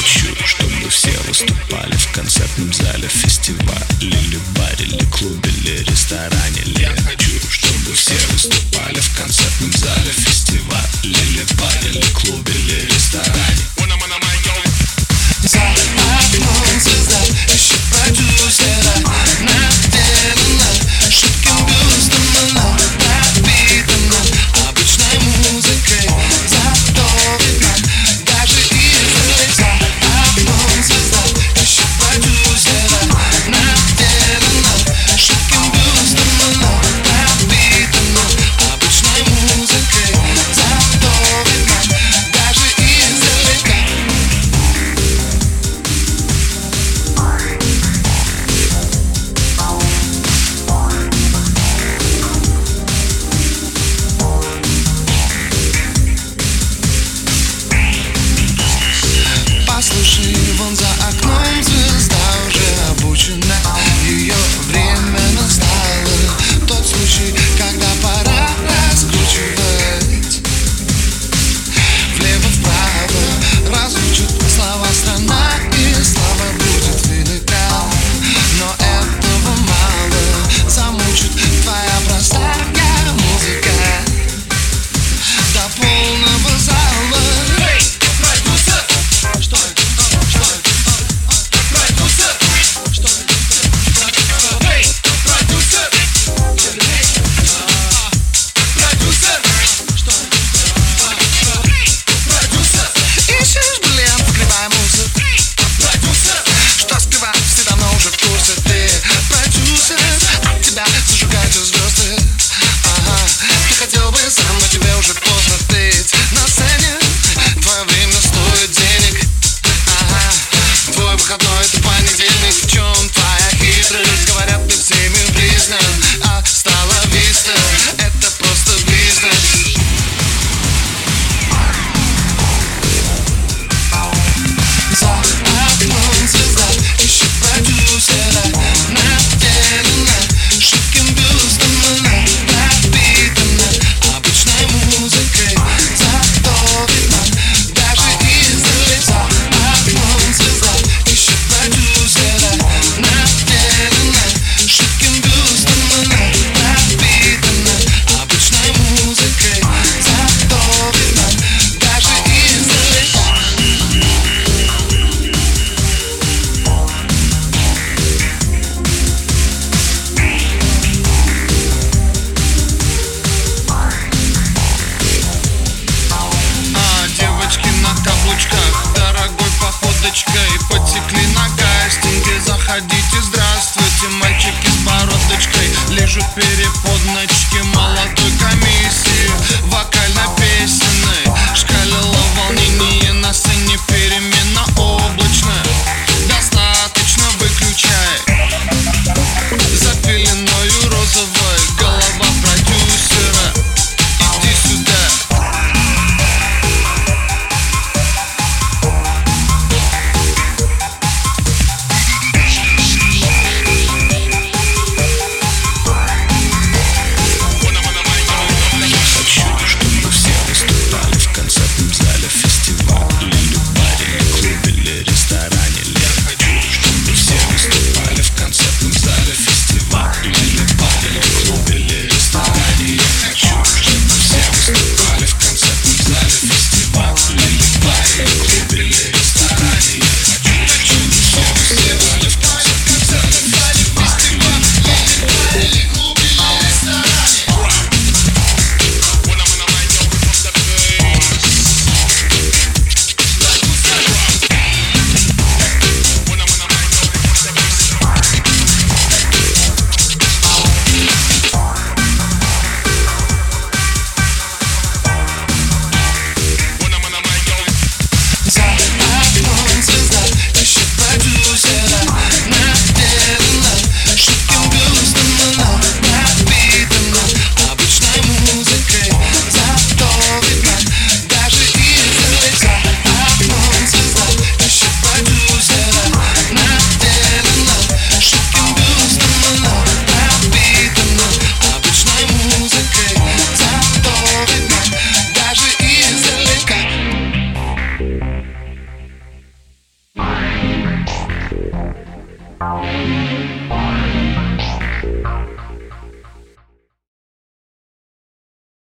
Хочу, чтобы все выступали в концертном зале, фестивале, или баре, ли клубе, ли ресторане. Я хочу, чтобы все выступали в концертном зале, фестивале, или баре, ли клубе, ли ресторане. Thank.